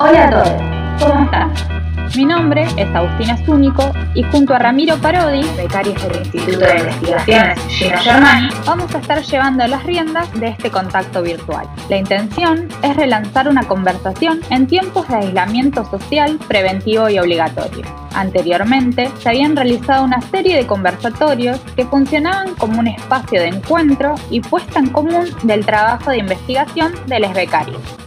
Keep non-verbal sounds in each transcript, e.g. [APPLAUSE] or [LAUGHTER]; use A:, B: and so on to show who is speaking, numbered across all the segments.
A: Hola a todos, ¿cómo están? Mi nombre es Agustina Zúnico y junto a Ramiro Parodi, becario del Instituto de Investigaciones Gino Germani, vamos a estar llevando las riendas de este contacto virtual. La intención es relanzar una conversación en tiempos de aislamiento social preventivo y obligatorio. Anteriormente se habían realizado una serie de conversatorios que funcionaban como un espacio de encuentro y puesta en común del trabajo de investigación de los becarios.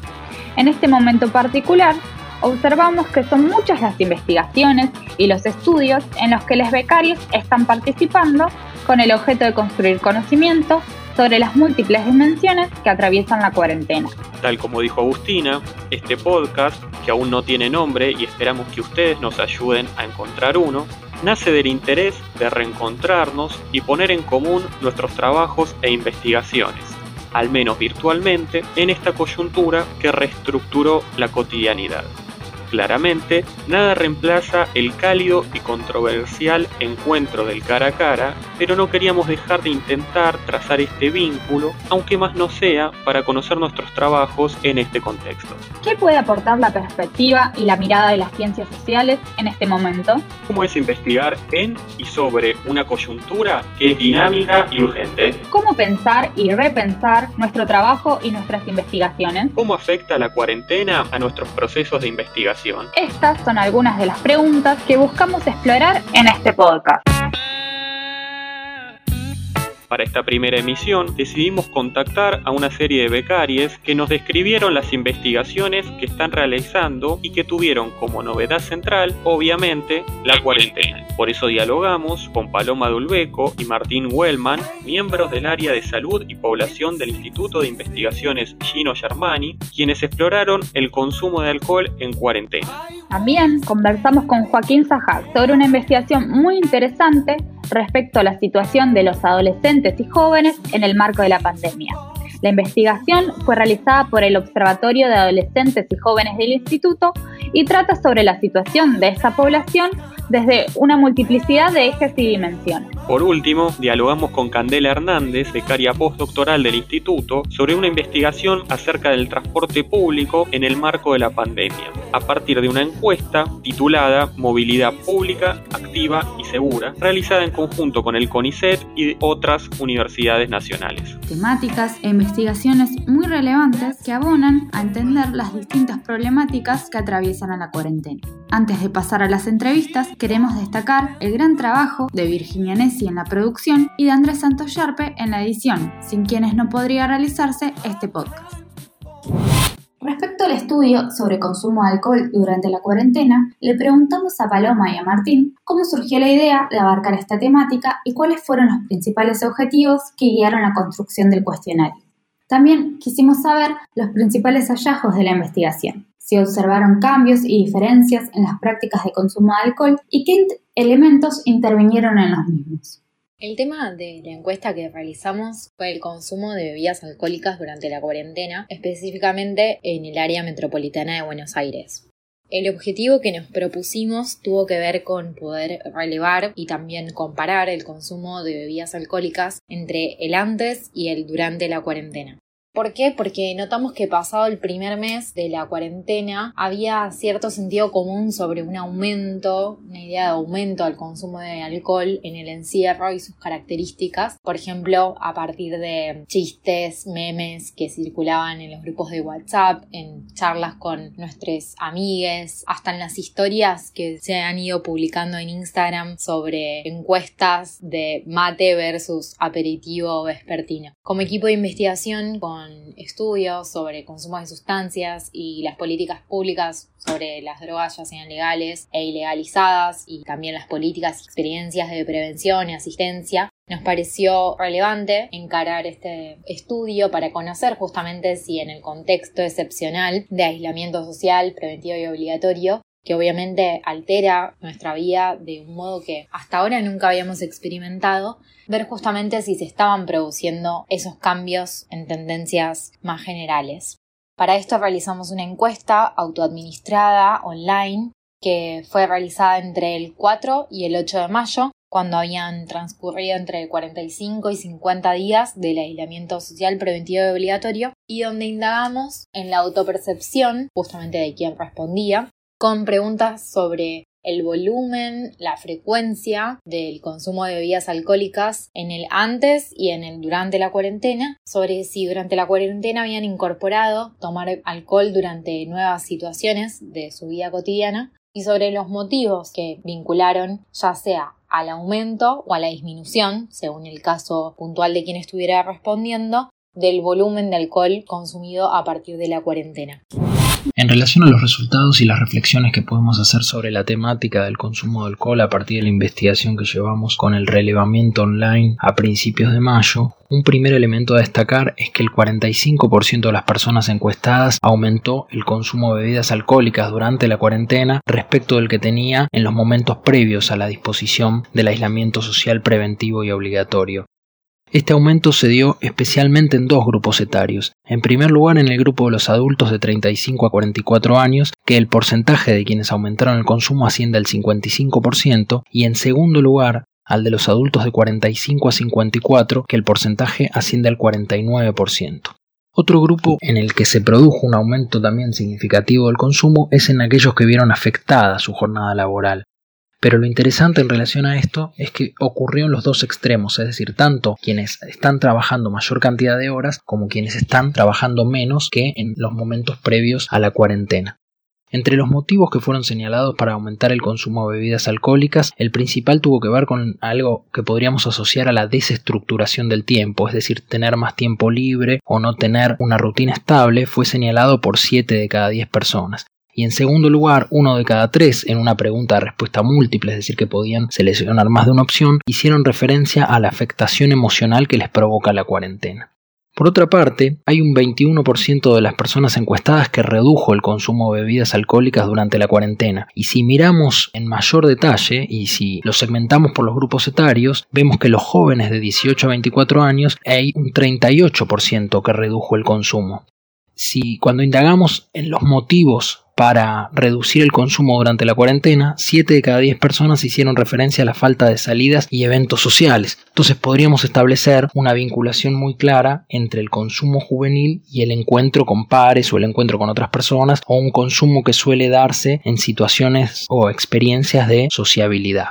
A: En este momento particular, observamos que son muchas las investigaciones y los estudios en los que los becarios están participando con el objeto de construir conocimiento sobre las múltiples dimensiones que atraviesan la cuarentena.
B: Tal como dijo Agustina, este podcast, que aún no tiene nombre y esperamos que ustedes nos ayuden a encontrar uno, nace del interés de reencontrarnos y poner en común nuestros trabajos e investigaciones, al menos virtualmente, en esta coyuntura que reestructuró la cotidianidad. Claramente, nada reemplaza el cálido y controversial encuentro del cara a cara, pero no queríamos dejar de intentar trazar este vínculo, aunque más no sea para conocer nuestros trabajos en este contexto.
A: ¿Qué puede aportar la perspectiva y la mirada de las ciencias sociales en este momento?
B: ¿Cómo es investigar en y sobre una coyuntura que es dinámica y urgente?
A: ¿Cómo pensar y repensar nuestro trabajo y nuestras investigaciones?
B: ¿Cómo afecta la cuarentena a nuestros procesos de investigación?
A: Estas son algunas de las preguntas que buscamos explorar en este podcast.
B: Para esta primera emisión decidimos contactar a una serie de becarios que nos describieron las investigaciones que están realizando y que tuvieron como novedad central, obviamente, la cuarentena. Por eso dialogamos con Paloma Dulbeco y Martín Wellman, miembros del área de salud y población del Instituto de Investigaciones Gino Germani, quienes exploraron el consumo de alcohol en cuarentena.
A: También conversamos con Joaquín Sajak sobre una investigación muy interesante respecto a la situación de los adolescentes y jóvenes en el marco de la pandemia. La investigación fue realizada por el Observatorio de Adolescentes y Jóvenes del Instituto y trata sobre la situación de esta población desde una multiplicidad de ejes y dimensiones.
B: Por último, dialogamos con Candela Hernández, becaria postdoctoral del Instituto, sobre una investigación acerca del transporte público en el marco de la pandemia, a partir de una encuesta titulada Movilidad Pública, Activa y Segura, realizada en conjunto con el CONICET y otras universidades nacionales.
A: Temáticas e investigaciones muy relevantes que abonan a entender las distintas problemáticas que atraviesan a la cuarentena. Antes de pasar a las entrevistas, queremos destacar el gran trabajo de Virginia Nessi en la producción y de Andrés Santos Yarpe en la edición, sin quienes no podría realizarse este podcast. Respecto al estudio sobre consumo de alcohol durante la cuarentena, le preguntamos a Paloma y a Martín cómo surgió la idea de abarcar esta temática y cuáles fueron los principales objetivos que guiaron la construcción del cuestionario. También quisimos saber los principales hallazgos de la investigación, si observaron cambios y diferencias en las prácticas de consumo de alcohol y qué elementos intervinieron en los mismos.
C: El tema de la encuesta que realizamos fue el consumo de bebidas alcohólicas durante la cuarentena, específicamente en el área metropolitana de Buenos Aires. El objetivo que nos propusimos tuvo que ver con poder relevar y también comparar el consumo de bebidas alcohólicas entre el antes y el durante la cuarentena. ¿Por qué? Porque notamos que pasado el primer mes de la cuarentena había cierto sentido común sobre un aumento, una idea de aumento al consumo de alcohol en el encierro y sus características. Por ejemplo, a partir de chistes, memes que circulaban en los grupos de WhatsApp, en charlas con nuestros amigues, hasta en las historias que se han ido publicando en Instagram sobre encuestas de mate versus aperitivo vespertino. Como equipo de investigación con estudios sobre consumo de sustancias y las políticas públicas sobre las drogas ya sean legales e ilegalizadas y también las políticas y experiencias de prevención y asistencia, nos pareció relevante encarar este estudio para conocer justamente si en el contexto excepcional de aislamiento social, preventivo y obligatorio que obviamente altera nuestra vida de un modo que hasta ahora nunca habíamos experimentado, ver justamente si se estaban produciendo esos cambios en tendencias más generales. Para esto realizamos una encuesta autoadministrada online que fue realizada entre el 4 y el 8 de mayo cuando habían transcurrido entre 45 y 50 días del aislamiento social preventivo y obligatorio, y donde indagamos en la autopercepción, justamente de quien respondía, con preguntas sobre el volumen, la frecuencia del consumo de bebidas alcohólicas en el antes y en el durante la cuarentena, sobre si durante la cuarentena habían incorporado tomar alcohol durante nuevas situaciones de su vida cotidiana y sobre los motivos que vincularon ya sea al aumento o a la disminución, según el caso puntual de quien estuviera respondiendo, del volumen de alcohol consumido a partir de la cuarentena.
D: En relación a los resultados y las reflexiones que podemos hacer sobre la temática del consumo de alcohol a partir de la investigación que llevamos con el relevamiento online a principios de mayo, un primer elemento a destacar es que el 45% de las personas encuestadas aumentó el consumo de bebidas alcohólicas durante la cuarentena respecto del que tenía en los momentos previos a la disposición del aislamiento social preventivo y obligatorio. Este aumento se dio especialmente en dos grupos etarios. En primer lugar, en el grupo de los adultos de 35 a 44 años, que el porcentaje de quienes aumentaron el consumo asciende al 55%, y en segundo lugar, al de los adultos de 45 a 54, que el porcentaje asciende al 49%. Otro grupo en el que se produjo un aumento también significativo del consumo es en aquellos que vieron afectada su jornada laboral. Pero lo interesante en relación a esto es que ocurrió en los dos extremos, es decir, tanto quienes están trabajando mayor cantidad de horas como quienes están trabajando menos que en los momentos previos a la cuarentena. Entre los motivos que fueron señalados para aumentar el consumo de bebidas alcohólicas, el principal tuvo que ver con algo que podríamos asociar a la desestructuración del tiempo, es decir, tener más tiempo libre o no tener una rutina estable, fue señalado por 7 de cada 10 personas y en segundo lugar, uno de cada tres en una pregunta de respuesta múltiple, es decir, que podían seleccionar más de una opción, hicieron referencia a la afectación emocional que les provoca la cuarentena. Por otra parte, hay un 21% de las personas encuestadas que redujo el consumo de bebidas alcohólicas durante la cuarentena. Y si miramos en mayor detalle y si lo segmentamos por los grupos etarios, vemos que los jóvenes de 18 a 24 años hay un 38% que redujo el consumo. Si cuando indagamos en los motivos para reducir el consumo durante la cuarentena, 7 de cada 10 personas hicieron referencia a la falta de salidas y eventos sociales. Entonces podríamos establecer una vinculación muy clara entre el consumo juvenil y el encuentro con pares o el encuentro con otras personas o un consumo que suele darse en situaciones o experiencias de sociabilidad.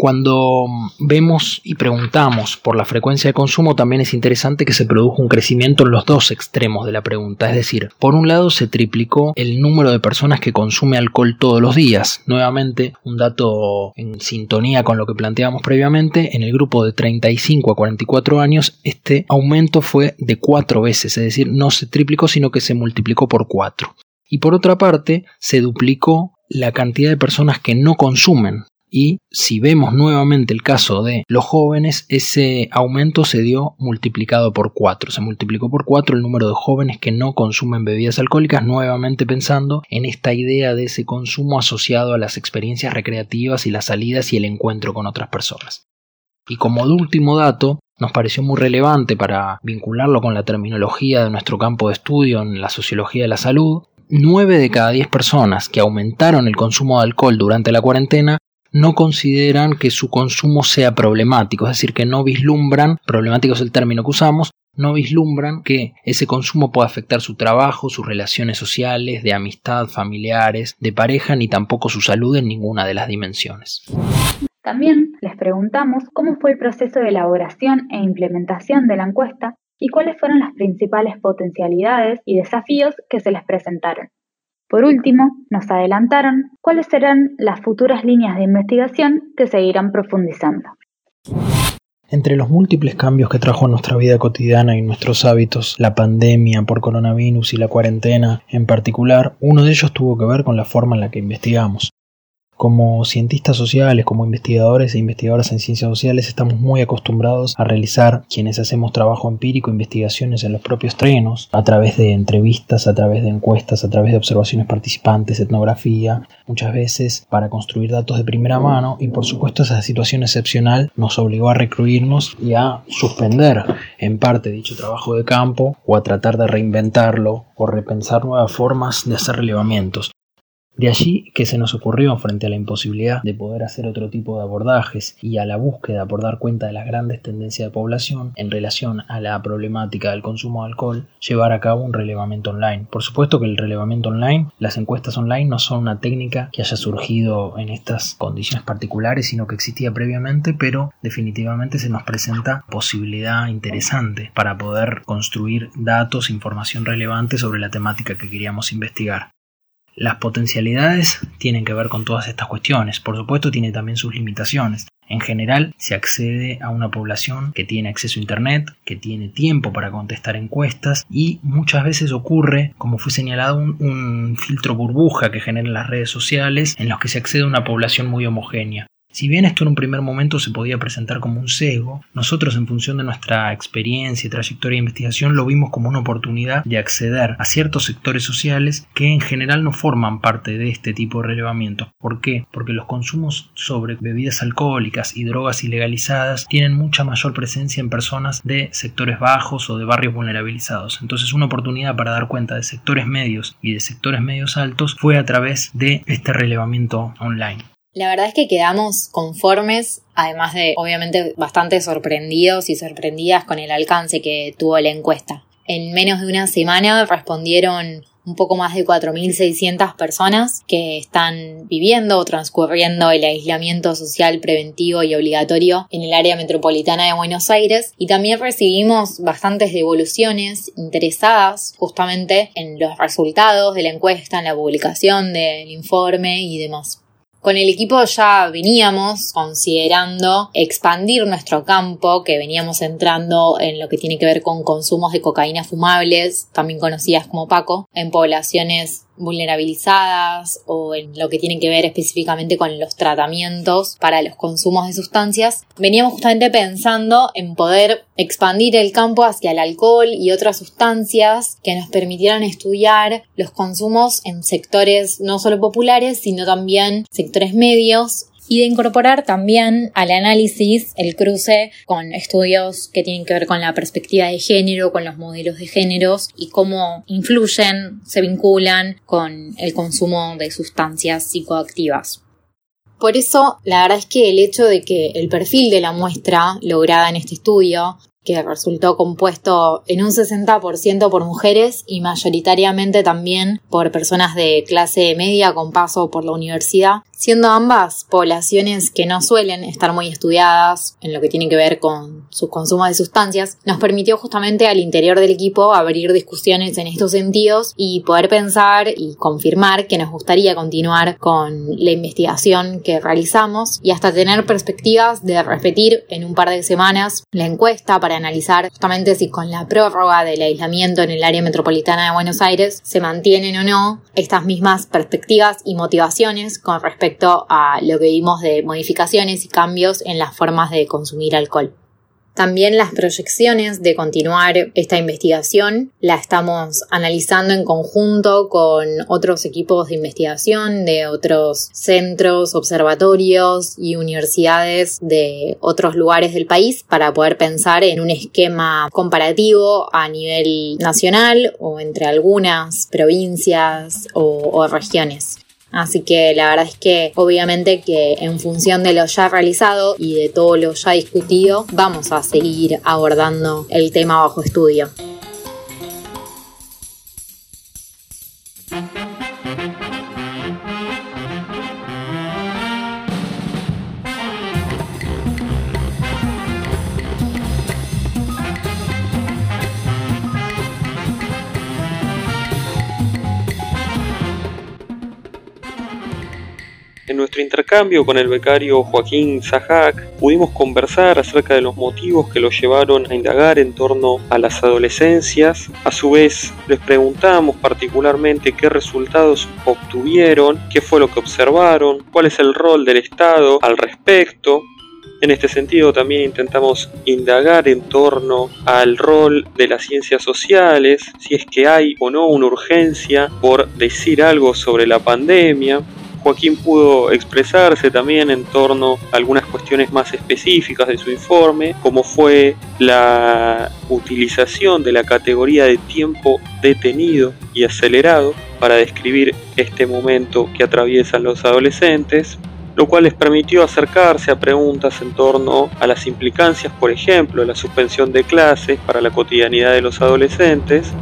D: Cuando vemos y preguntamos por la frecuencia de consumo, también es interesante que se produjo un crecimiento en los dos extremos de la pregunta. Es decir, por un lado se triplicó el número de personas que consume alcohol todos los días. Nuevamente, un dato en sintonía con lo que planteamos previamente, en el grupo de 35 a 44 años, este aumento fue de cuatro veces, es decir, no se triplicó, sino que se multiplicó por cuatro. Y por otra parte, se duplicó la cantidad de personas que no consumen y si vemos nuevamente el caso de los jóvenes, ese aumento se dio multiplicado por 4. Se multiplicó por 4 el número de jóvenes que no consumen bebidas alcohólicas, nuevamente pensando en esta idea de ese consumo asociado a las experiencias recreativas y las salidas y el encuentro con otras personas. Y como último dato, nos pareció muy relevante para vincularlo con la terminología de nuestro campo de estudio en la sociología de la salud, 9 de cada 10 personas que aumentaron el consumo de alcohol durante la cuarentena no consideran que su consumo sea problemático, es decir, que no vislumbran, problemático es el término que usamos, no vislumbran que ese consumo pueda afectar su trabajo, sus relaciones sociales, de amistad, familiares, de pareja, ni tampoco su salud en ninguna de las dimensiones.
A: También les preguntamos cómo fue el proceso de elaboración e implementación de la encuesta y cuáles fueron las principales potencialidades y desafíos que se les presentaron. Por último, nos adelantaron cuáles serán las futuras líneas de investigación que seguirán profundizando.
D: Entre los múltiples cambios que trajo a nuestra vida cotidiana y nuestros hábitos la pandemia por coronavirus y la cuarentena en particular, uno de ellos tuvo que ver con la forma en la que investigamos. Como cientistas sociales, como investigadores e investigadoras en ciencias sociales, estamos muy acostumbrados a realizar, quienes hacemos trabajo empírico, investigaciones en los propios trenos, a través de entrevistas, a través de encuestas, a través de observaciones participantes, etnografía, muchas veces para construir datos de primera mano y por supuesto esa situación excepcional nos obligó a recluirnos y a suspender en parte dicho trabajo de campo o a tratar de reinventarlo o repensar nuevas formas de hacer relevamientos. De allí que se nos ocurrió, frente a la imposibilidad de poder hacer otro tipo de abordajes y a la búsqueda por dar cuenta de las grandes tendencias de población en relación a la problemática del consumo de alcohol, llevar a cabo un relevamiento online. Por supuesto que el relevamiento online, las encuestas online no son una técnica que haya surgido en estas condiciones particulares, sino que existía previamente, pero definitivamente se nos presenta posibilidad interesante para poder construir datos, información relevante sobre la temática que queríamos investigar. Las potencialidades tienen que ver con todas estas cuestiones. Por supuesto, tiene también sus limitaciones. En general, se accede a una población que tiene acceso a Internet, que tiene tiempo para contestar encuestas y muchas veces ocurre, como fue señalado, un, filtro burbuja que generan las redes sociales en los que se accede a una población muy homogénea. Si bien esto en un primer momento se podía presentar como un sesgo, nosotros en función de nuestra experiencia y trayectoria de investigación lo vimos como una oportunidad de acceder a ciertos sectores sociales que en general no forman parte de este tipo de relevamiento. ¿Por qué? Porque los consumos sobre bebidas alcohólicas y drogas ilegalizadas tienen mucha mayor presencia en personas de sectores bajos o de barrios vulnerabilizados. Entonces una oportunidad para dar cuenta de sectores medios y de sectores medios altos fue a través de este relevamiento online.
C: La verdad es que quedamos conformes, además de obviamente bastante sorprendidos y sorprendidas con el alcance que tuvo la encuesta. En menos de una semana respondieron un poco más de 4.600 personas que están viviendo o transcurriendo el aislamiento social preventivo y obligatorio en el área metropolitana de Buenos Aires y también recibimos bastantes devoluciones interesadas justamente en los resultados de la encuesta, en la publicación del informe y demás. Con el equipo ya veníamos considerando expandir nuestro campo, que veníamos entrando en lo que tiene que ver con consumos de cocaína fumables, también conocidas como Paco, en poblaciones vulnerabilizadas o en lo que tiene que ver específicamente con los tratamientos para los consumos de sustancias, veníamos justamente pensando en poder expandir el campo hacia el alcohol y otras sustancias que nos permitieran estudiar los consumos en sectores no solo populares, sino también sectores medios y de incorporar también al análisis el cruce con estudios que tienen que ver con la perspectiva de género, con los modelos de géneros y cómo influyen, se vinculan con el consumo de sustancias psicoactivas. Por eso, la verdad es que el hecho de que el perfil de la muestra lograda en este estudio que resultó compuesto en un 60% por mujeres y mayoritariamente también por personas de clase media con paso por la universidad, siendo ambas poblaciones que no suelen estar muy estudiadas en lo que tiene que ver con su consumo de sustancias, nos permitió justamente al interior del equipo abrir discusiones en estos sentidos y poder pensar y confirmar que nos gustaría continuar con la investigación que realizamos y hasta tener perspectivas de repetir en un par de semanas la encuesta para analizar justamente si con la prórroga del aislamiento en el área metropolitana de Buenos Aires se mantienen o no estas mismas perspectivas y motivaciones con respecto respecto a lo que vimos de modificaciones y cambios en las formas de consumir alcohol. También las proyecciones de continuar esta investigación la estamos analizando en conjunto con otros equipos de investigación de otros centros, observatorios y universidades de otros lugares del país para poder pensar en un esquema comparativo a nivel nacional o entre algunas provincias o, o regiones. Así que la verdad es que obviamente que en función de lo ya realizado y de todo lo ya discutido, vamos a seguir abordando el tema bajo estudio.
B: Intercambio con el becario Joaquín Zahac pudimos conversar acerca de los motivos que lo llevaron a indagar en torno a las adolescencias. A su vez, les preguntamos particularmente qué resultados obtuvieron, qué fue lo que observaron, cuál es el rol del Estado al respecto. En este sentido también intentamos indagar en torno al rol de las ciencias sociales, si es que hay o no una urgencia por decir algo sobre la pandemia. Joaquín pudo expresarse también en torno a algunas cuestiones más específicas de su informe, como fue la utilización de la categoría de tiempo detenido y acelerado para describir este momento que atraviesan los adolescentes, lo cual les permitió acercarse a preguntas en torno a las implicancias, por ejemplo, la suspensión de clases para la cotidianidad de los adolescentes,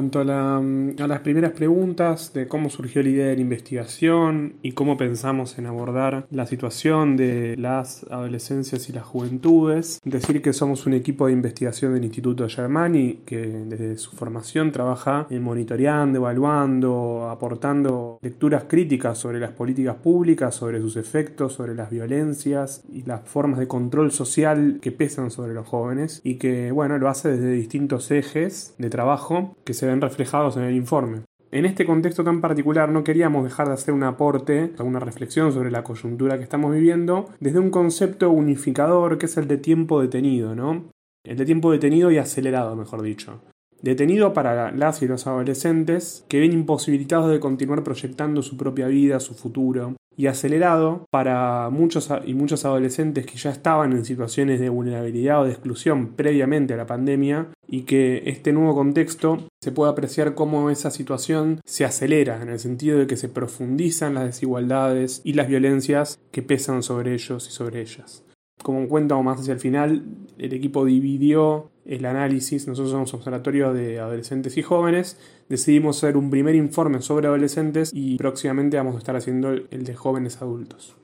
E: cuanto a, las primeras preguntas de cómo surgió la idea de la investigación y cómo pensamos en abordar la situación de las adolescencias y las juventudes, decir que somos un equipo de investigación del Instituto Germani que desde su formación trabaja en monitoreando, evaluando, aportando lecturas críticas sobre las políticas públicas, sobre sus efectos, sobre las violencias y las formas de control social que pesan sobre los jóvenes y que bueno lo hace desde distintos ejes de trabajo que se ven reflejados en el informe. En este contexto tan particular no queríamos dejar de hacer un aporte, una reflexión sobre la coyuntura que estamos viviendo desde un concepto unificador que es el de tiempo detenido, ¿no? El de tiempo detenido y acelerado, mejor dicho. Detenido para las y los adolescentes que ven imposibilitados de continuar proyectando su propia vida, su futuro, y acelerado para muchos y muchos adolescentes que ya estaban en situaciones de vulnerabilidad o de exclusión previamente a la pandemia y que este nuevo contexto se puede apreciar cómo esa situación se acelera en el sentido de que se profundizan las desigualdades y las violencias que pesan sobre ellos y sobre ellas. Como cuento más hacia el final, el equipo dividió el análisis, nosotros somos observatorio de adolescentes y jóvenes, decidimos hacer un primer informe sobre adolescentes y próximamente vamos a estar haciendo el de jóvenes adultos.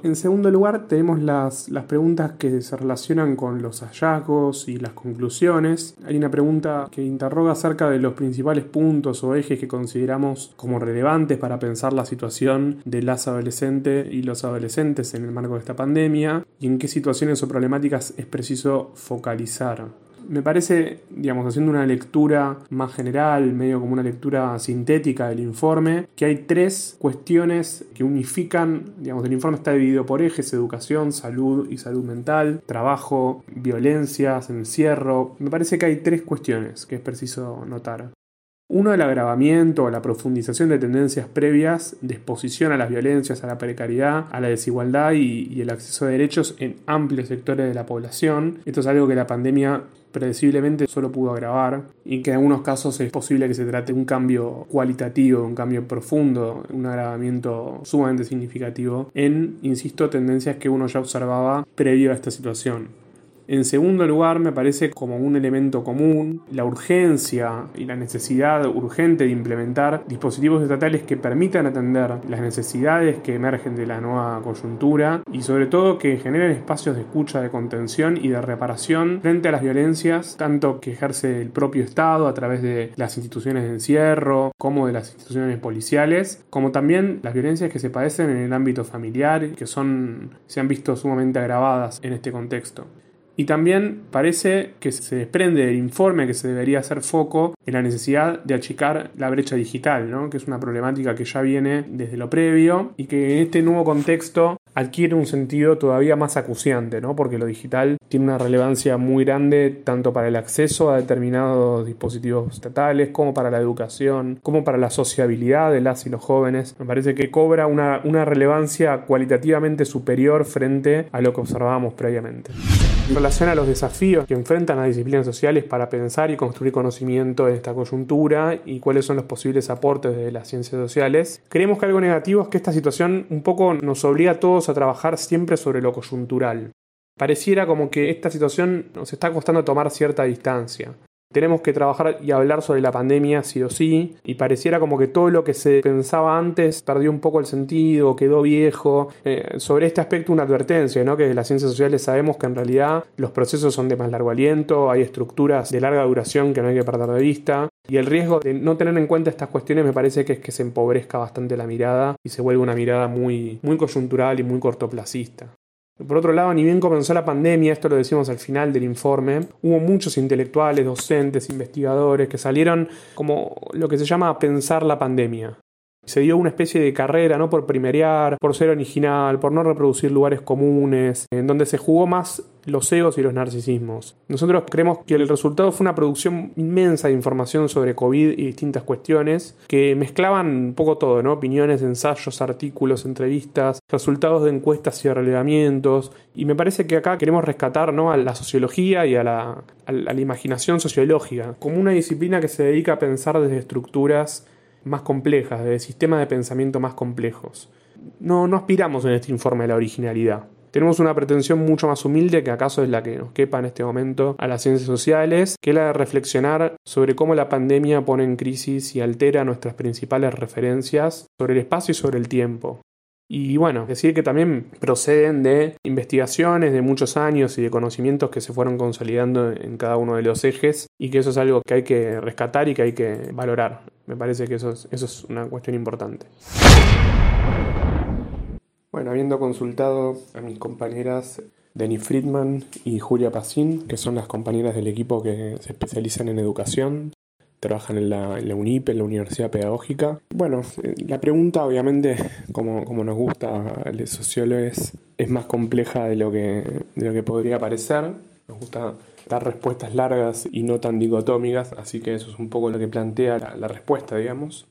E: En segundo lugar, tenemos las, preguntas que se relacionan con los hallazgos y las conclusiones. Hay una pregunta que interroga acerca de los principales puntos o ejes que consideramos como relevantes para pensar la situación de las adolescentes y los adolescentes en el marco de esta pandemia y en qué situaciones o problemáticas es preciso focalizar me parece, digamos, haciendo una lectura más general, medio como una lectura sintética del informe, que hay tres cuestiones que unifican, digamos, el informe está dividido por ejes, educación, salud y salud mental, trabajo, violencias, encierro. Me parece que hay tres cuestiones que es preciso notar. Uno, el agravamiento o la profundización de tendencias previas de exposición a las violencias, a la precariedad, a la desigualdad y, el acceso a derechos en amplios sectores de la población. Esto es algo que la pandemia predeciblemente solo pudo agravar y que en algunos casos es posible que se trate de un cambio cualitativo, un cambio profundo, un agravamiento sumamente significativo en, insisto, tendencias que uno ya observaba previo a esta situación. En segundo lugar, me parece como un elemento común la urgencia y la necesidad urgente de implementar dispositivos estatales que permitan atender las necesidades que emergen de la nueva coyuntura y sobre todo que generen espacios de escucha, de contención y de reparación frente a las violencias, tanto que ejerce el propio Estado a través de las instituciones de encierro, como de las instituciones policiales, como también las violencias que se padecen en el ámbito familiar que son, se han visto sumamente agravadas en este contexto. Y también parece que se desprende del informe que se debería hacer foco en la necesidad de achicar la brecha digital, ¿no? que es una problemática que ya viene desde lo previo y que en este nuevo contexto adquiere un sentido todavía más acuciante, ¿no? porque lo digital tiene una relevancia muy grande tanto para el acceso a determinados dispositivos estatales, como para la educación, como para la sociabilidad de las y los jóvenes. Me parece que cobra una, una relevancia cualitativamente superior frente a lo que observábamos previamente. En relación a los desafíos que enfrentan las disciplinas sociales para pensar y construir conocimiento en esta coyuntura y cuáles son los posibles aportes de las ciencias sociales, creemos que algo negativo es que esta situación un poco nos obliga a todos a trabajar siempre sobre lo coyuntural. Pareciera como que esta situación nos está costando tomar cierta distancia. Tenemos que trabajar y hablar sobre la pandemia sí o sí, y pareciera como que todo lo que se pensaba antes perdió un poco el sentido, quedó viejo. Eh, sobre este aspecto una advertencia, ¿no? que las ciencias sociales sabemos que en realidad los procesos son de más largo aliento, hay estructuras de larga duración que no hay que perder de vista, y el riesgo de no tener en cuenta estas cuestiones me parece que es que se empobrezca bastante la mirada y se vuelve una mirada muy, muy coyuntural y muy cortoplacista. Por otro lado, ni bien comenzó la pandemia, esto lo decimos al final del informe, hubo muchos intelectuales, docentes, investigadores que salieron como lo que se llama a pensar la pandemia. Se dio una especie de carrera, ¿no? Por primerear, por ser original, por no reproducir lugares comunes, en donde se jugó más los egos y los narcisismos. Nosotros creemos que el resultado fue una producción inmensa de información sobre COVID y distintas cuestiones que mezclaban un poco todo, ¿no? Opiniones, ensayos, artículos, entrevistas, resultados de encuestas y relevamientos. Y me parece que acá queremos rescatar ¿no? a la sociología y a la, a la imaginación sociológica como una disciplina que se dedica a pensar desde estructuras más complejas, de sistemas de pensamiento más complejos. No, no aspiramos en este informe a la originalidad. Tenemos una pretensión mucho más humilde que acaso es la que nos quepa en este momento a las ciencias sociales, que es la de reflexionar sobre cómo la pandemia pone en crisis y altera nuestras principales referencias sobre el espacio y sobre el tiempo. Y bueno, decir que también proceden de investigaciones de muchos años y de conocimientos que se fueron consolidando en cada uno de los ejes y que eso es algo que hay que rescatar y que hay que valorar. Me parece que eso es, eso es una cuestión importante. Bueno, habiendo consultado a mis compañeras Denny Friedman y Julia Pacín, que son las compañeras del equipo que se especializan en educación, trabajan en la, UNIP, en la Universidad Pedagógica. Bueno, la pregunta obviamente, como, como nos gusta a los sociólogos, es más compleja de lo, que, de lo que podría parecer. Nos gusta dar respuestas largas y no tan dicotómicas, así que eso es un poco lo que plantea la, respuesta, digamos.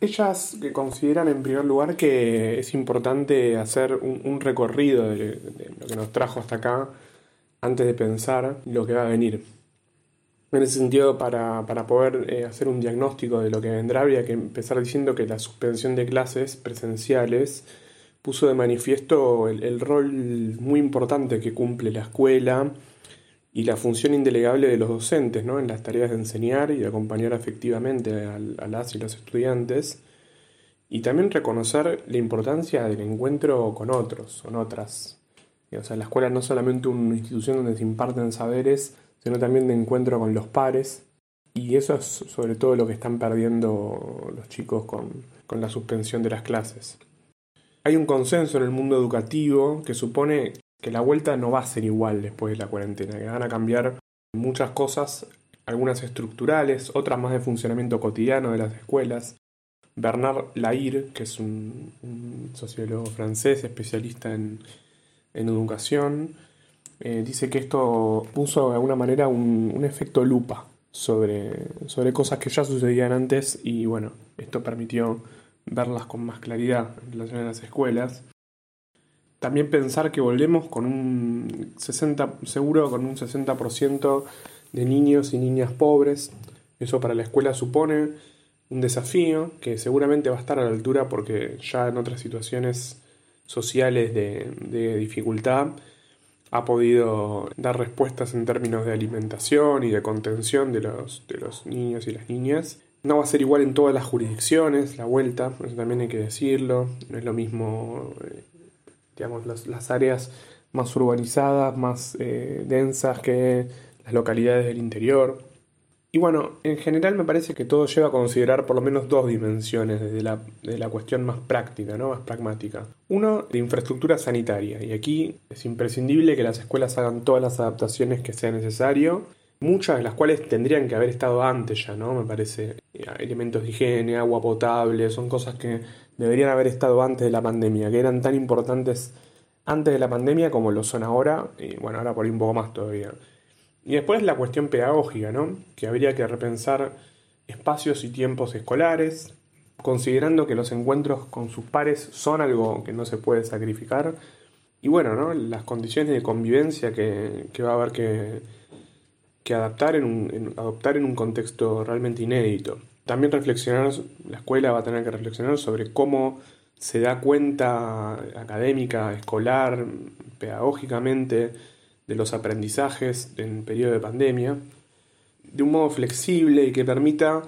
E: Ellas consideran en primer lugar que es importante hacer un, recorrido de, lo que nos trajo hasta acá antes de pensar lo que va a venir. En ese sentido, para, poder eh, hacer un diagnóstico de lo que vendrá, habría que empezar diciendo que la suspensión de clases presenciales puso de manifiesto el, rol muy importante que cumple la escuela y la función indelegable de los docentes ¿no? en las tareas de enseñar y de acompañar afectivamente a, a las y los estudiantes, y también reconocer la importancia del encuentro con otros, con otras. O sea, la escuela no es solamente una institución donde se imparten saberes, sino también de encuentro con los pares. Y eso es sobre todo lo que están perdiendo los chicos con, con la suspensión de las clases. Hay un consenso en el mundo educativo que supone que la vuelta no va a ser igual después de la cuarentena, que van a cambiar muchas cosas, algunas estructurales, otras más de funcionamiento cotidiano de las escuelas. Bernard Lahire, que es un, sociólogo francés especialista en, en educación, eh, dice que esto puso de alguna manera un, efecto lupa sobre, sobre cosas que ya sucedían antes y bueno, esto permitió verlas con más claridad en relación a las escuelas. También pensar que volvemos con un 60, seguro con un 60% de niños y niñas pobres. Eso para la escuela supone un desafío que seguramente va a estar a la altura porque ya en otras situaciones sociales de, de dificultad ha podido dar respuestas en términos de alimentación y de contención de los, de los niños y las niñas. No va a ser igual en todas las jurisdicciones, la vuelta, eso también hay que decirlo. No es lo mismo, eh, digamos, las, áreas más urbanizadas, más eh, densas que las localidades del interior. Y bueno, en general me parece que todo lleva a considerar por lo menos dos dimensiones desde la, la cuestión más práctica, ¿no? más pragmática. Uno, de infraestructura sanitaria, y aquí es imprescindible que las escuelas hagan todas las adaptaciones que sea necesario, muchas de las cuales tendrían que haber estado antes ya, ¿no? Me parece. Elementos de higiene, agua potable, son cosas que deberían haber estado antes de la pandemia, que eran tan importantes antes de la pandemia como lo son ahora, y bueno, ahora por ahí un poco más todavía. Y después la cuestión pedagógica, ¿no? Que habría que repensar espacios y tiempos escolares, considerando que los encuentros con sus pares son algo que no se puede sacrificar. Y bueno, ¿no? Las condiciones de convivencia que, va a haber que, que adaptar en un, adoptar en un contexto realmente inédito. También reflexionar, la escuela va a tener que reflexionar sobre cómo se da cuenta académica, escolar, pedagógicamente, de los aprendizajes en periodo de pandemia, de un modo flexible y que permita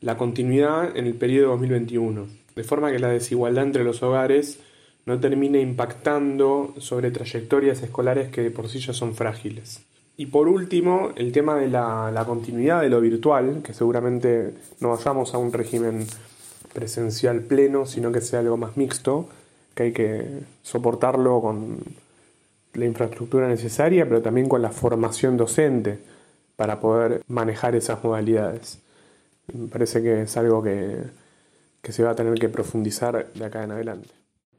E: la continuidad en el periodo 2021, de forma que la desigualdad entre los hogares no termine impactando sobre trayectorias escolares que de por sí ya son frágiles. Y por último, el tema de la, la continuidad de lo virtual, que seguramente no vayamos a un régimen presencial pleno, sino que sea algo más mixto, que hay que soportarlo con la infraestructura necesaria, pero también con la formación docente para poder manejar esas modalidades. Me parece que es algo que, que se va a tener que profundizar de acá en adelante.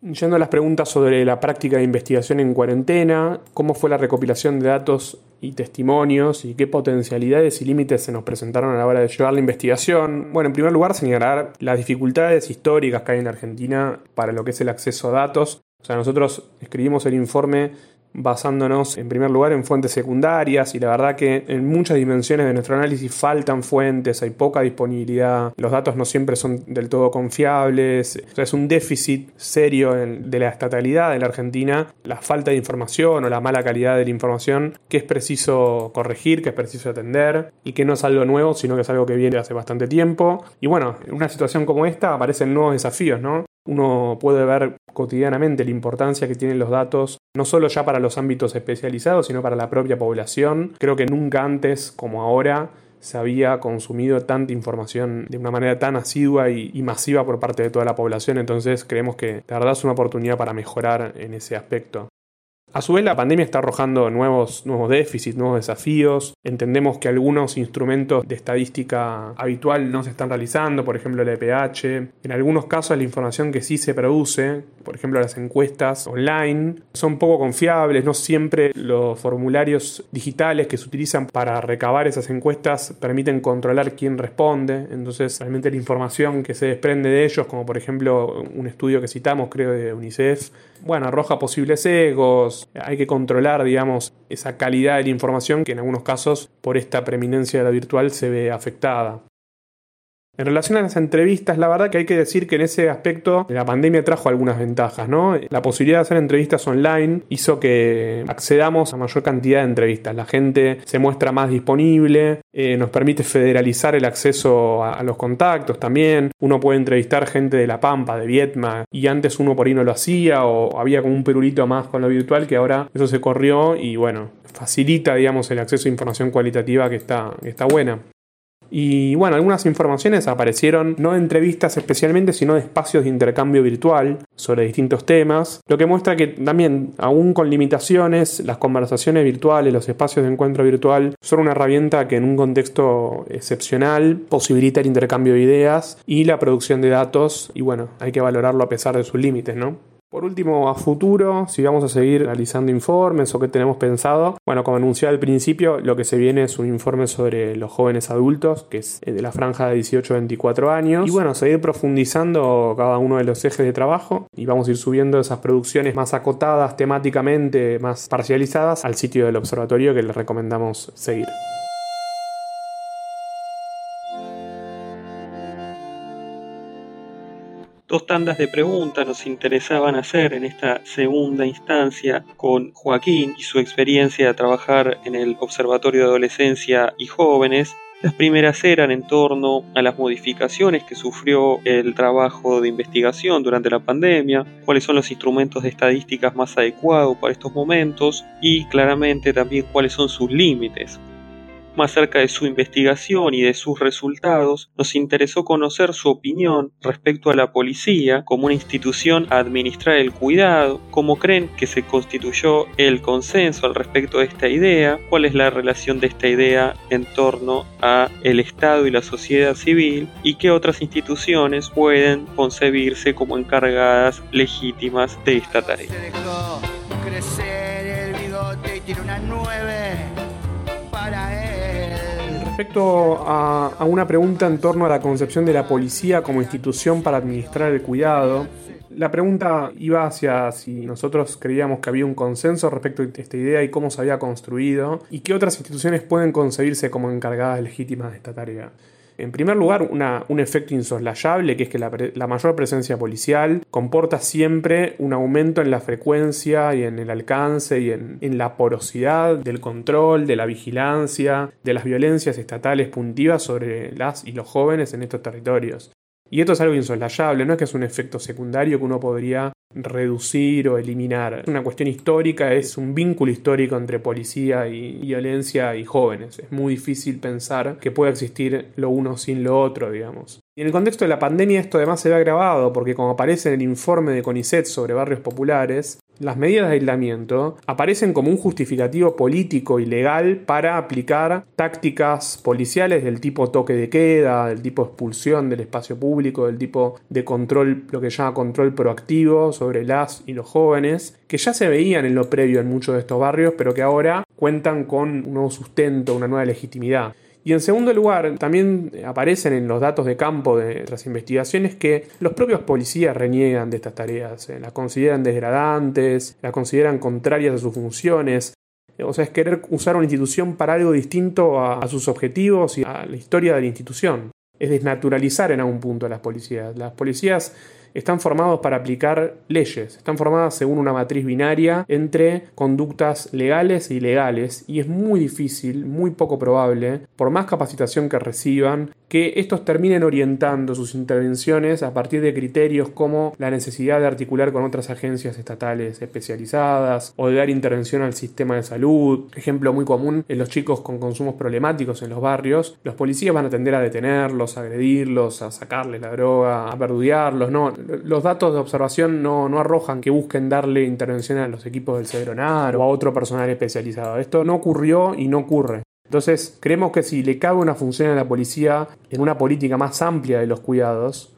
E: Yendo a las preguntas sobre la práctica de investigación en cuarentena, cómo fue la recopilación de datos y testimonios y qué potencialidades y límites se nos presentaron a la hora de llevar la investigación. Bueno, en primer lugar, señalar las dificultades históricas que hay en Argentina para lo que es el acceso a datos. O sea, nosotros escribimos el informe basándonos en primer lugar en fuentes secundarias y la verdad que en muchas dimensiones de nuestro análisis faltan fuentes, hay poca disponibilidad, los datos no siempre son del todo confiables, es un déficit serio de la estatalidad en la Argentina, la falta de información o la mala calidad de la información que es preciso corregir, que es preciso atender y que no es algo nuevo, sino que es algo que viene hace bastante tiempo. Y bueno, en una situación como esta aparecen nuevos desafíos, ¿no? Uno puede ver cotidianamente la importancia que tienen los datos, no solo ya para los ámbitos especializados, sino para la propia población. Creo que nunca antes como ahora se había consumido tanta información de una manera tan asidua y, masiva por parte de toda la población, entonces creemos que la verdad es una oportunidad para mejorar en ese aspecto. A su vez, la pandemia está arrojando nuevos, nuevos déficits, nuevos desafíos. Entendemos que algunos instrumentos de estadística habitual no se están realizando, por ejemplo el EPH. En algunos casos, la información que sí se produce, por ejemplo las encuestas online, son poco confiables. No siempre los formularios digitales que se utilizan para recabar esas encuestas permiten controlar quién responde. Entonces, realmente la información que se desprende de ellos, como por ejemplo un estudio que citamos, creo, de UNICEF, bueno, arroja posibles egos, hay que controlar, digamos, esa calidad de la información que en algunos casos, por esta preeminencia de la virtual, se ve afectada. En relación a las entrevistas, la verdad que hay que decir que en ese aspecto la pandemia trajo algunas ventajas, ¿no? La posibilidad de hacer entrevistas online hizo que accedamos a mayor cantidad de entrevistas. La gente se muestra más disponible, eh, nos permite federalizar el acceso a, los contactos también. Uno puede entrevistar gente de La Pampa, de Vietma, y antes uno por ahí no lo hacía o había como un perulito más con lo virtual que ahora eso se corrió y bueno, facilita, digamos, el acceso a información cualitativa que está, que está buena. Y bueno, algunas informaciones aparecieron no de entrevistas especialmente, sino de espacios de intercambio virtual sobre distintos temas, lo que muestra que también, aún con limitaciones, las conversaciones virtuales, los espacios de encuentro virtual son una herramienta que en un contexto excepcional posibilita el intercambio de ideas y la producción de datos, y bueno, hay que valorarlo a pesar de sus límites, ¿no? Por último, a futuro, si vamos a seguir realizando informes o qué tenemos pensado, bueno, como anuncié al principio, lo que se viene es un informe sobre los jóvenes adultos, que es de la franja de 18 a 24 años, y bueno, seguir profundizando cada uno de los ejes de trabajo y vamos a ir subiendo esas producciones más acotadas temáticamente, más parcializadas al sitio del observatorio que les recomendamos seguir.
B: Dos tandas de preguntas nos interesaban hacer en esta segunda instancia con Joaquín y su experiencia de trabajar en el Observatorio de Adolescencia y Jóvenes. Las primeras eran en torno a las modificaciones que sufrió el trabajo de investigación durante la pandemia, cuáles son los instrumentos de estadísticas más adecuados para estos momentos y claramente también cuáles son sus límites. Más cerca de su investigación y de sus resultados, nos interesó conocer su opinión respecto a la policía como una institución a administrar el cuidado, cómo creen que se constituyó el consenso al respecto de esta idea, cuál es la relación de esta idea en torno a el Estado y la sociedad civil y qué otras instituciones pueden concebirse como encargadas legítimas de esta tarea.
E: Respecto a, una pregunta en torno a la concepción de la policía como institución para administrar el cuidado, la pregunta iba hacia si nosotros creíamos que había un consenso respecto a esta idea y cómo se había construido y qué otras instituciones pueden concebirse como encargadas legítimas de esta tarea. En primer lugar, un efecto insoslayable, que es que la, mayor presencia policial comporta siempre un aumento en la frecuencia y en el alcance y en, en la porosidad del control, de la vigilancia, de las violencias estatales puntivas sobre las y los jóvenes en estos territorios. Y esto es algo insoslayable, no es que es un efecto secundario que uno podría reducir o eliminar. Es una cuestión histórica, es un vínculo histórico entre policía y violencia y jóvenes. Es muy difícil pensar que pueda existir lo uno sin lo otro, digamos. Y en el contexto de la pandemia esto además se ve agravado porque como aparece en el informe de CONICET sobre barrios populares, las medidas de aislamiento aparecen como un justificativo político y legal para aplicar tácticas policiales del tipo toque de queda, del tipo expulsión del espacio público, del tipo de control, lo que llama control proactivo sobre las y los jóvenes, que ya se veían en lo previo en muchos de estos barrios, pero que ahora cuentan con un nuevo sustento, una nueva legitimidad. Y en segundo lugar, también aparecen en los datos de campo de las investigaciones que los propios policías reniegan de estas tareas, eh, las consideran degradantes, las consideran contrarias a sus funciones. O sea, es querer usar una institución para algo distinto a, a sus objetivos y a la historia de la institución. Es desnaturalizar en algún punto a las policías. Las policías están formados para aplicar leyes, están formadas según una matriz binaria entre conductas legales e ilegales y es muy difícil, muy poco probable, por más capacitación que reciban, que estos terminen orientando sus intervenciones a partir de criterios como la necesidad de articular con otras agencias estatales especializadas o de dar intervención al sistema de salud. Ejemplo muy común en los chicos con consumos problemáticos en los barrios, los policías van a tender a detenerlos, a agredirlos, a sacarles la droga, a verdudearlos, no, los datos de observación no, arrojan que busquen darle intervención a los equipos del Cedronar o a otro personal especializado. Esto no ocurrió y no ocurre. Entonces, creemos que si le cabe una función a la policía en una política más amplia de los cuidados,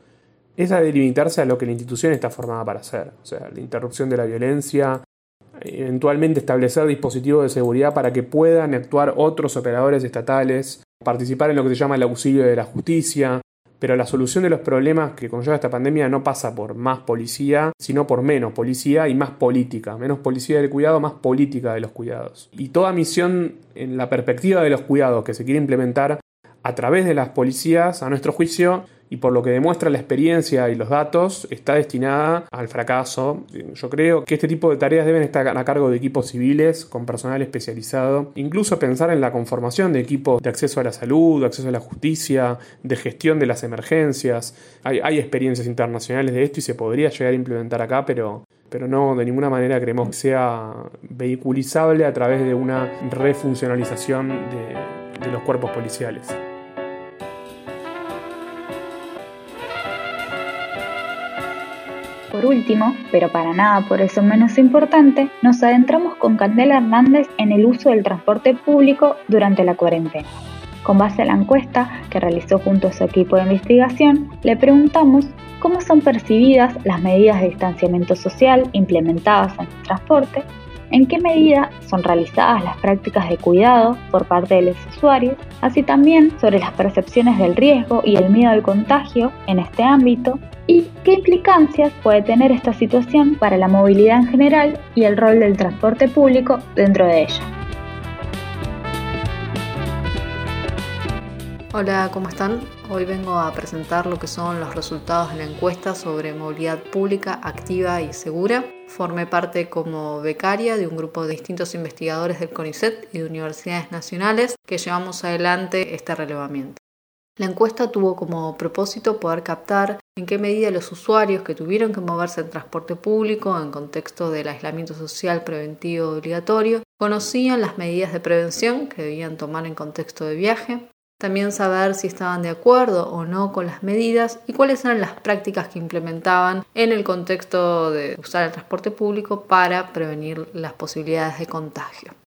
E: es a delimitarse a lo que la institución está formada para hacer. O sea, la interrupción de la violencia, eventualmente establecer dispositivos de seguridad para que puedan actuar otros operadores estatales, participar en lo que se llama el auxilio de la justicia, pero la solución de los problemas que conlleva esta pandemia no pasa por más policía, sino por menos policía y más política. Menos policía del cuidado, más política de los cuidados. Y toda misión en la perspectiva de los cuidados que se quiere implementar a través de las policías, a nuestro juicio, y por lo que demuestra la experiencia y los datos, está destinada al fracaso. Yo creo que este tipo de tareas deben estar a cargo de equipos civiles con personal especializado, incluso pensar en la conformación de equipos de acceso a la salud, de acceso a la justicia, de gestión de las emergencias. Hay, experiencias internacionales de esto y se podría llegar a implementar acá, pero pero no de ninguna manera creemos que sea vehiculizable a través de una refuncionalización de los cuerpos policiales.
A: Por último, pero para nada por eso menos importante, nos adentramos con Candela Hernández en el uso del transporte público durante la cuarentena. Con base a la encuesta que realizó junto a su equipo de investigación, le preguntamos cómo son percibidas las medidas de distanciamiento social implementadas en el transporte, en qué medida son realizadas las prácticas de cuidado por parte de los usuarios, así también sobre las percepciones del riesgo y el miedo al contagio en este ámbito y qué implicancias puede tener esta situación para la movilidad en general y el rol del transporte público dentro de ella.
F: Hola, ¿cómo están? Hoy vengo a presentar lo que son los resultados de la encuesta sobre movilidad pública activa y segura. Formé parte como becaria de un grupo de distintos investigadores del CONICET y de universidades nacionales que llevamos adelante este relevamiento. La encuesta tuvo como propósito poder captar en qué medida los usuarios que tuvieron que moverse en transporte público en contexto del aislamiento social preventivo obligatorio conocían las medidas de prevención que debían tomar en contexto de viaje, también saber si estaban de acuerdo o no con las medidas y cuáles eran las prácticas que implementaban en el contexto de usar el transporte público para prevenir las posibilidades de contagio.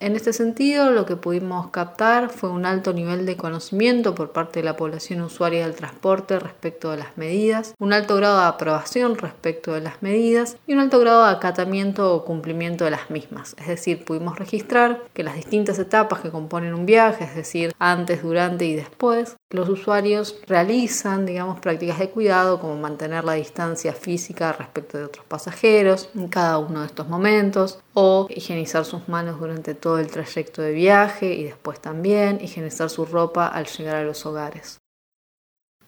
F: En este sentido, lo que pudimos captar fue un alto nivel de conocimiento por parte de la población usuaria del transporte respecto de las medidas, un alto grado de aprobación respecto de las medidas y un alto grado de acatamiento o cumplimiento de las mismas. Es decir, pudimos registrar que las distintas etapas que componen un viaje, es decir, antes, durante y después, los usuarios realizan, digamos, prácticas de cuidado como mantener la distancia física respecto de otros pasajeros en cada uno de estos momentos o higienizar sus manos durante todo el trayecto de viaje y después también higienizar su ropa al llegar a los hogares.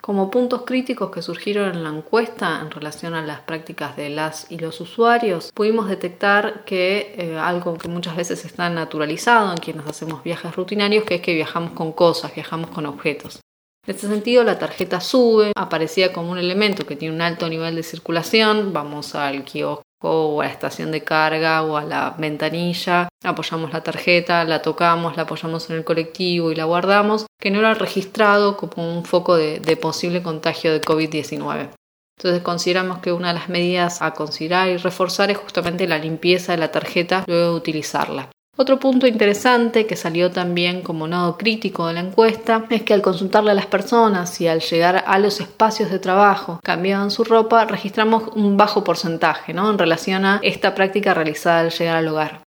F: Como puntos críticos que surgieron en la encuesta en relación a las prácticas de las y los usuarios, pudimos detectar que eh, algo que muchas veces está naturalizado en quienes hacemos viajes rutinarios, que es que viajamos con cosas, viajamos con objetos. En este sentido, la tarjeta SUBE aparecía como un elemento que tiene un alto nivel de circulación. Vamos al kiosco o a la estación de carga o a la ventanilla, apoyamos la tarjeta, la tocamos, la apoyamos en el colectivo y la guardamos, que no era registrado como un foco de, de posible contagio de COVID-19. Entonces consideramos que una de las medidas a considerar y reforzar es justamente la limpieza de la tarjeta luego de utilizarla. Otro punto interesante que salió también como nodo crítico de la encuesta es que al consultarle a las personas y al llegar a los espacios de trabajo cambiaban su ropa, registramos un bajo porcentaje ¿no? en relación a esta práctica realizada al llegar al hogar.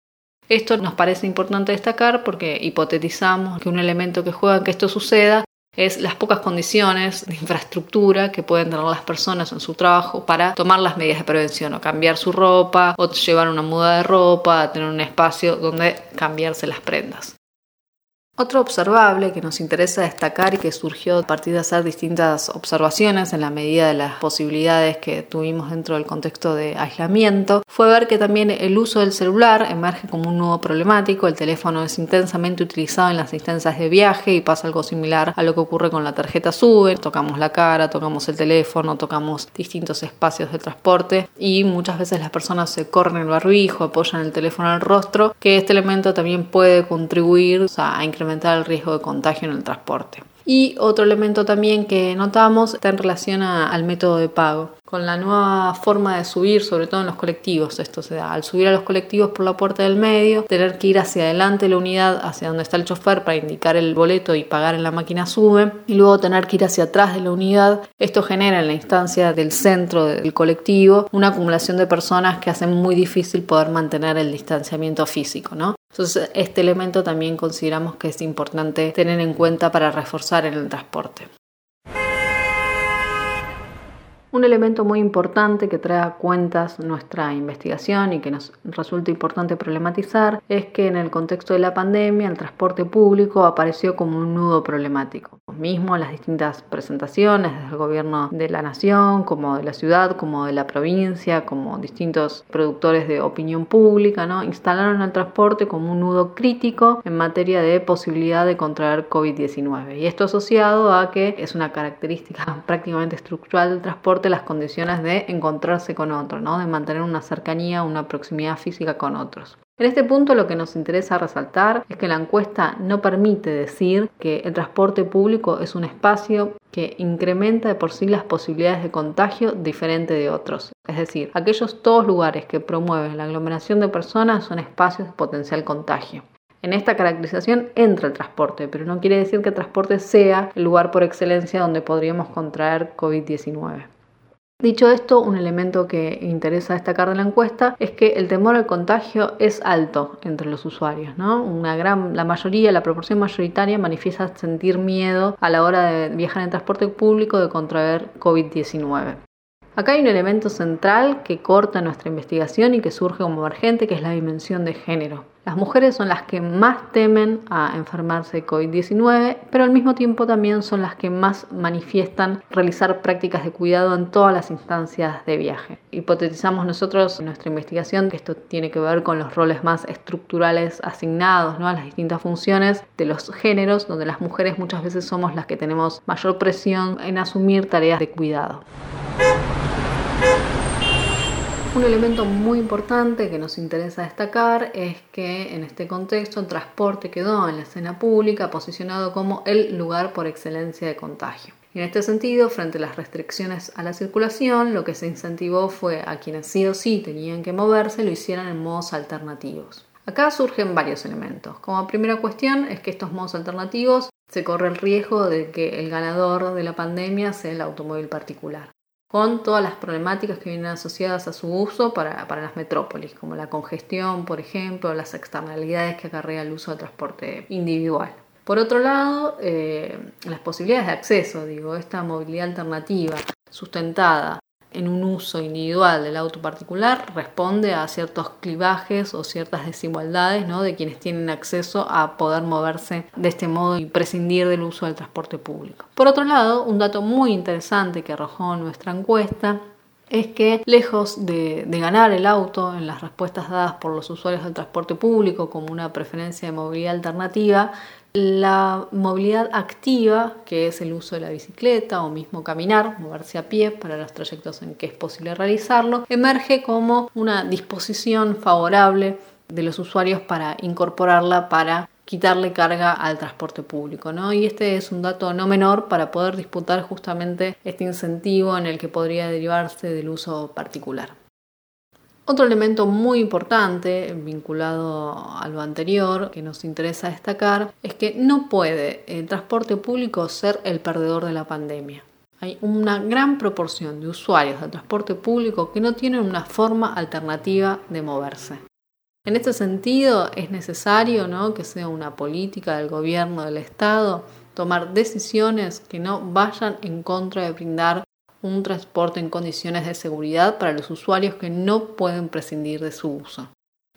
F: Esto nos parece importante destacar porque hipotetizamos que un elemento que juega en que esto suceda es las pocas condiciones de infraestructura que pueden tener las personas en su trabajo para tomar las medidas de prevención o cambiar su ropa o llevar una muda de ropa, tener un espacio donde cambiarse las prendas. Otro observable que nos interesa destacar y que surgió a partir de hacer distintas observaciones en la medida de las posibilidades que tuvimos dentro del contexto de aislamiento fue ver que también el uso del celular emerge como un nuevo problemático. El teléfono es intensamente utilizado en las instancias de viaje y pasa algo similar a lo que ocurre con la tarjeta SUBE. Tocamos la cara, tocamos el teléfono, tocamos distintos espacios de transporte y muchas veces las personas se corren el barbijo, apoyan el teléfono al rostro, que este elemento también puede contribuir a incrementar incrementar el riesgo de contagio en el transporte. Y otro elemento también que notamos está en relación al método de pago con la nueva forma de subir, sobre todo en los colectivos. Esto se da al subir a los colectivos por la puerta del medio, tener que ir hacia adelante la unidad, hacia donde está el chofer para indicar el boleto y pagar en la máquina sube, y luego tener que ir hacia atrás de la unidad. Esto genera en la instancia del centro del colectivo una acumulación de personas que hacen muy difícil poder mantener el distanciamiento físico, ¿no? Entonces, este elemento también consideramos que es importante tener en cuenta para reforzar en el transporte. Un elemento muy importante que trae a cuentas nuestra investigación y que nos resulta importante problematizar es que en el contexto de la pandemia el transporte público apareció como un nudo problemático. Mismo en las distintas presentaciones desde el gobierno de la nación, como de la ciudad, como de la provincia, como distintos productores de opinión pública, ¿no? instalaron el transporte como un nudo crítico en materia de posibilidad de contraer COVID-19. Y esto asociado a que es una característica [LAUGHS] prácticamente estructural del transporte las condiciones de encontrarse con otros, ¿no? de mantener una cercanía, una proximidad física con otros. En este punto lo que nos interesa resaltar es que la encuesta no permite decir que el transporte público es un espacio que incrementa de por sí las posibilidades de contagio diferente de otros. Es decir, aquellos todos lugares que promueven la aglomeración de personas son espacios de potencial contagio. En esta caracterización entra el transporte, pero no quiere decir que el transporte sea el lugar por excelencia donde podríamos contraer COVID-19. Dicho esto, un elemento que interesa destacar de la encuesta es que el temor al contagio es alto entre los usuarios, la mayoría, la proporción mayoritaria manifiesta sentir miedo a la hora de viajar en transporte público de contraer COVID-19. Acá hay un elemento central que corta nuestra investigación y que surge como emergente, que es la dimensión de género. Las mujeres son las que más temen a enfermarse de COVID-19, pero al mismo tiempo también son las que más manifiestan realizar prácticas de cuidado en todas las instancias de viaje. Hipotetizamos nosotros en nuestra investigación que esto tiene que ver con los roles más estructurales asignados ¿no? a las distintas funciones de los géneros, donde las mujeres muchas veces somos las que tenemos mayor presión en asumir tareas de cuidado. Un elemento muy importante que nos interesa destacar es que en este contexto el transporte quedó en la escena pública posicionado como el lugar por excelencia de contagio. Y en este sentido, frente a las restricciones a la circulación, lo que se incentivó fue a quienes sí o sí tenían que moverse lo hicieran en modos alternativos. Acá surgen varios elementos. Como primera cuestión es que estos modos alternativos se corre el riesgo de que el ganador de la pandemia sea el automóvil particular con todas las problemáticas que vienen asociadas a su uso para, las metrópolis, como la congestión, por ejemplo, las externalidades que acarrea el uso del transporte individual. Por otro lado, eh, las posibilidades de acceso, digo, esta movilidad alternativa sustentada en un uso individual del auto particular responde a ciertos clivajes o ciertas desigualdades ¿no? de quienes tienen acceso a poder moverse de este modo y prescindir del uso del transporte público. Por otro lado, un dato muy interesante que arrojó nuestra encuesta es que lejos de, de, ganar el auto en las respuestas dadas por los usuarios del transporte público como una preferencia de movilidad alternativa, La movilidad activa, que es el uso de la bicicleta o mismo caminar, moverse a pie para los trayectos en que es posible realizarlo, emerge como una disposición favorable de los usuarios para incorporarla para quitarle carga al transporte público, ¿no? Y este es un dato no menor para poder disputar justamente este incentivo en el que podría derivarse del uso particular. Otro elemento muy importante vinculado a lo anterior que nos interesa destacar es que no puede el transporte público ser el perdedor de la pandemia. Hay una gran proporción de usuarios del transporte público que no tienen una forma alternativa de moverse. En este sentido, es necesario ¿no? que sea una política del gobierno del Estado tomar decisiones que no vayan en contra de brindar un transporte en condiciones de seguridad para los usuarios que no pueden prescindir de su uso.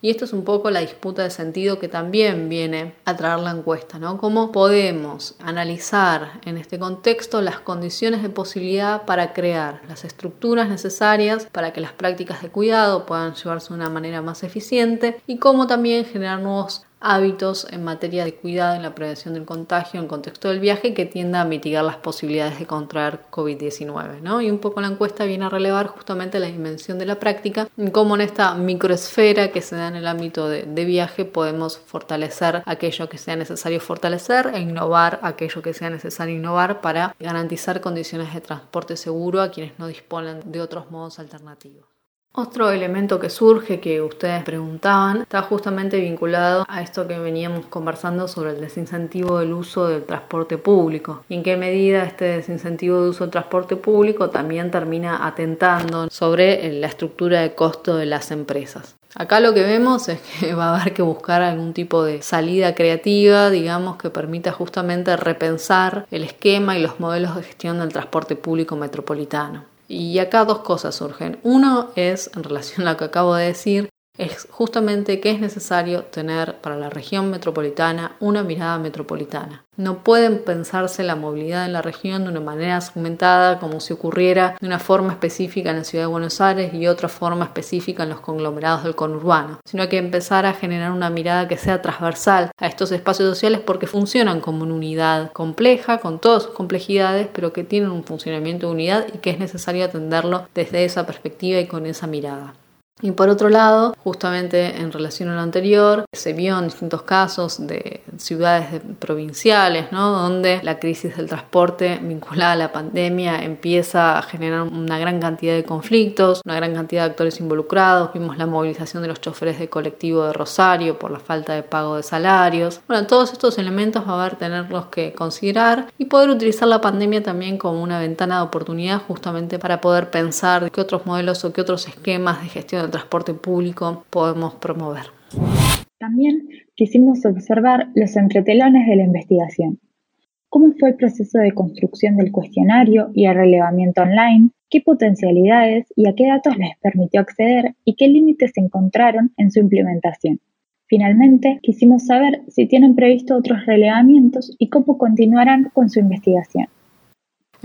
F: Y esto es un poco la disputa de sentido que también viene a traer la encuesta, ¿no? ¿Cómo podemos analizar en este contexto las condiciones de posibilidad para crear las estructuras necesarias para que las prácticas de cuidado puedan llevarse de una manera más eficiente y cómo también generar nuevos hábitos en materia de cuidado en la prevención del contagio en contexto del viaje que tienda a mitigar las posibilidades de contraer COVID-19. ¿no? Y un poco la encuesta viene a relevar justamente la dimensión de la práctica, cómo en esta microesfera que se da en el ámbito de, de viaje podemos fortalecer aquello que sea necesario fortalecer e innovar aquello que sea necesario innovar para garantizar condiciones de transporte seguro a quienes no disponen de otros modos alternativos. Otro elemento que surge que ustedes preguntaban está justamente vinculado a esto que veníamos conversando sobre el desincentivo del uso del transporte público y en qué medida este desincentivo de uso del transporte público también termina atentando sobre la estructura de costo de las empresas. Acá lo que vemos es que [LAUGHS] va a haber que buscar algún tipo de salida creativa, digamos, que permita justamente repensar el esquema y los modelos de gestión del transporte público metropolitano. Y acá dos cosas surgen. Uno es, en relación a lo que acabo de decir, es justamente que es necesario tener para la región metropolitana una mirada metropolitana. No pueden pensarse la movilidad en la región de una manera segmentada como si ocurriera de una forma específica en la ciudad de Buenos Aires y otra forma específica en los conglomerados del conurbano, sino que empezar a generar una mirada que sea transversal a estos espacios sociales porque funcionan como una unidad compleja, con todas sus complejidades, pero que tienen un funcionamiento de unidad y que es necesario atenderlo desde esa perspectiva y con esa mirada. Y por otro lado, justamente en relación a lo anterior, se vio en distintos casos de ciudades provinciales, ¿no? donde la crisis del transporte vinculada a la pandemia empieza a generar una gran cantidad de conflictos, una gran cantidad de actores involucrados. Vimos la movilización de los choferes de colectivo de Rosario por la falta de pago de salarios. Bueno, todos estos elementos va a haber tenerlos que considerar y poder utilizar la pandemia también como una ventana de oportunidad justamente para poder pensar qué otros modelos o qué otros esquemas de gestión transporte público podemos promover.
A: También quisimos observar los entretelones de la investigación. ¿Cómo fue el proceso de construcción del cuestionario y el relevamiento online? ¿Qué potencialidades y a qué datos les permitió acceder y qué límites encontraron en su implementación? Finalmente, quisimos saber si tienen previsto otros relevamientos y cómo continuarán con su investigación.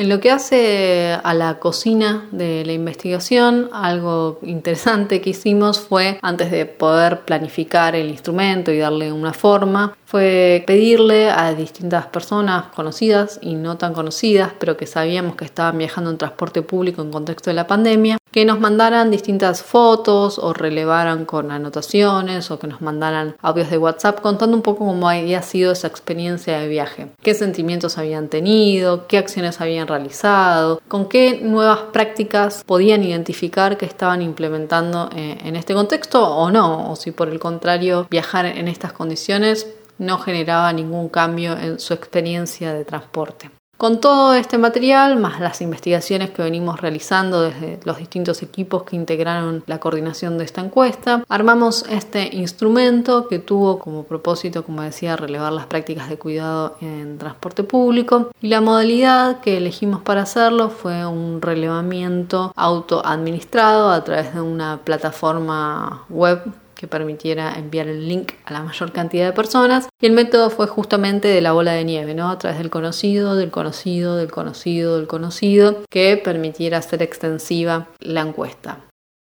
F: En lo que hace a la cocina de la investigación, algo interesante que hicimos fue, antes de poder planificar el instrumento y darle una forma, fue pedirle a distintas personas conocidas y no tan conocidas, pero que sabíamos que estaban viajando en transporte público en contexto de la pandemia, que nos mandaran distintas fotos o relevaran con anotaciones o que nos mandaran audios de WhatsApp contando un poco cómo había sido esa experiencia de viaje, qué sentimientos habían tenido, qué acciones habían realizado, con qué nuevas prácticas podían identificar que estaban implementando eh, en este contexto o no, o si por el contrario viajar en estas condiciones no generaba ningún cambio en su experiencia de transporte. Con todo este material, más las investigaciones que venimos realizando desde los distintos equipos que integraron la coordinación de esta encuesta, armamos este instrumento que tuvo como propósito, como decía, relevar las prácticas de cuidado en transporte público y la modalidad que elegimos para hacerlo fue un relevamiento autoadministrado a través de una plataforma web que permitiera enviar el link a la mayor cantidad de personas. Y el método fue justamente de la bola de nieve, ¿no? A través del conocido, del conocido, del conocido, del conocido, que permitiera hacer extensiva la encuesta.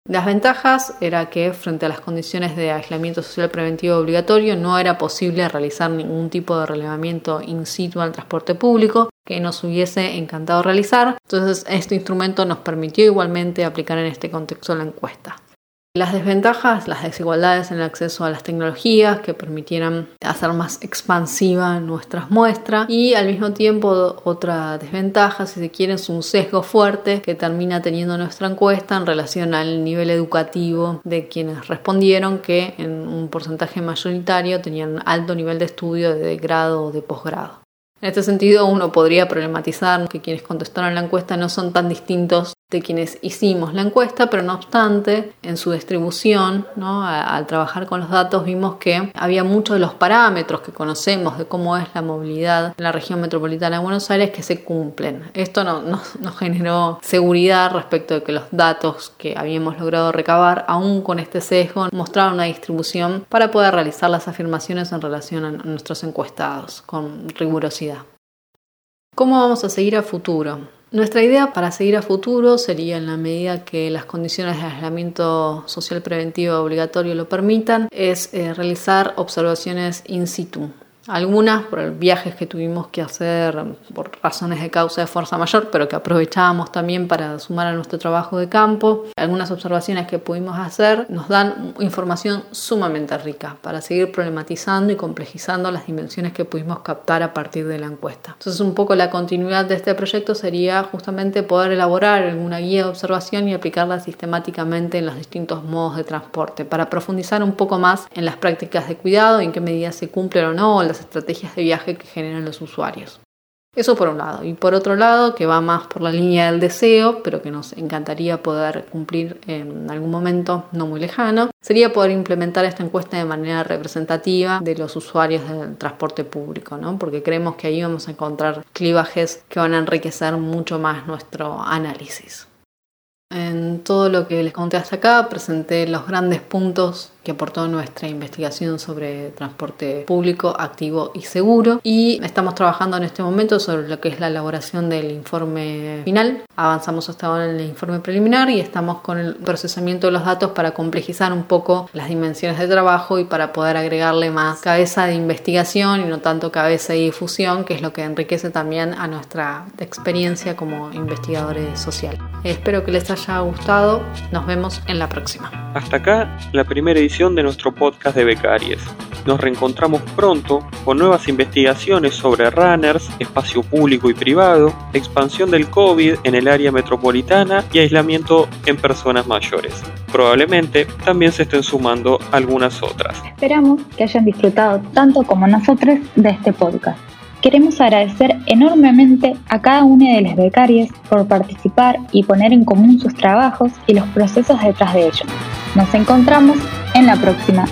F: Las ventajas era que frente a las condiciones de aislamiento social preventivo obligatorio no era posible realizar ningún tipo de relevamiento in situ al transporte público que nos hubiese encantado realizar. Entonces este instrumento nos permitió igualmente aplicar en este contexto la encuesta. Las desventajas, las desigualdades en el acceso a las tecnologías que permitieran hacer más expansiva nuestras muestras y al mismo tiempo otra desventaja, si se quiere, es un sesgo fuerte que termina teniendo nuestra encuesta en relación al nivel educativo de quienes respondieron que en un porcentaje mayoritario tenían alto nivel de estudio de grado o de posgrado. En este sentido, uno podría problematizar que quienes contestaron la encuesta no son tan distintos de quienes hicimos la encuesta, pero no obstante, en su distribución, al trabajar con los datos, vimos que había muchos de los parámetros que conocemos de cómo es la movilidad en la región metropolitana de Buenos Aires que se cumplen. Esto nos generó seguridad respecto de que los datos que habíamos logrado recabar, aún con este sesgo, mostraban una distribución para poder realizar las afirmaciones en relación a nuestros encuestados con rigurosidad. ¿Cómo vamos a seguir a futuro? Nuestra idea para seguir a futuro sería, en la medida que las condiciones de aislamiento social preventivo obligatorio lo permitan, es eh, realizar observaciones in situ, algunas por viajes que tuvimos que hacer por razones de causa de fuerza mayor, pero que aprovechábamos también para sumar a nuestro trabajo de campo. Algunas observaciones que pudimos hacer nos dan información sumamente rica para seguir problematizando y complejizando las dimensiones que pudimos captar a partir de la encuesta. Entonces, un poco la continuidad de este proyecto sería justamente poder elaborar una guía de observación y aplicarla sistemáticamente en los distintos modos de transporte para profundizar un poco más en las prácticas de cuidado, en qué medida se cumplen o no las estrategias de viaje que generan los usuarios. Eso por un lado. Y por otro lado, que va más por la línea del deseo, pero que nos encantaría poder cumplir en algún momento no muy lejano, sería poder implementar esta encuesta de manera representativa de los usuarios del transporte público, ¿no? porque creemos que ahí vamos a encontrar clivajes que van a enriquecer mucho más nuestro análisis. En todo lo que les conté hasta acá presenté los grandes puntos que aportó nuestra investigación sobre transporte público, activo y seguro. Y estamos trabajando en este momento sobre lo que es la elaboración del informe final. Avanzamos hasta ahora en el informe preliminar y estamos con el procesamiento de los datos para complejizar un poco las dimensiones de trabajo y para poder agregarle más cabeza de investigación y no tanto cabeza de difusión, que es lo que enriquece también a nuestra experiencia como investigadores sociales. Espero que les haya gustado. Nos vemos en la próxima.
B: Hasta acá la primera edición de nuestro podcast de Becaries. Nos reencontramos pronto con nuevas investigaciones sobre runners, espacio público y privado, expansión del COVID en el área metropolitana y aislamiento en personas mayores. Probablemente también se estén sumando algunas otras.
A: Esperamos que hayan disfrutado tanto como nosotros de este podcast. Queremos agradecer enormemente a cada una de las becarias por participar y poner en común sus trabajos y los procesos detrás de ellos. Nos encontramos en la próxima.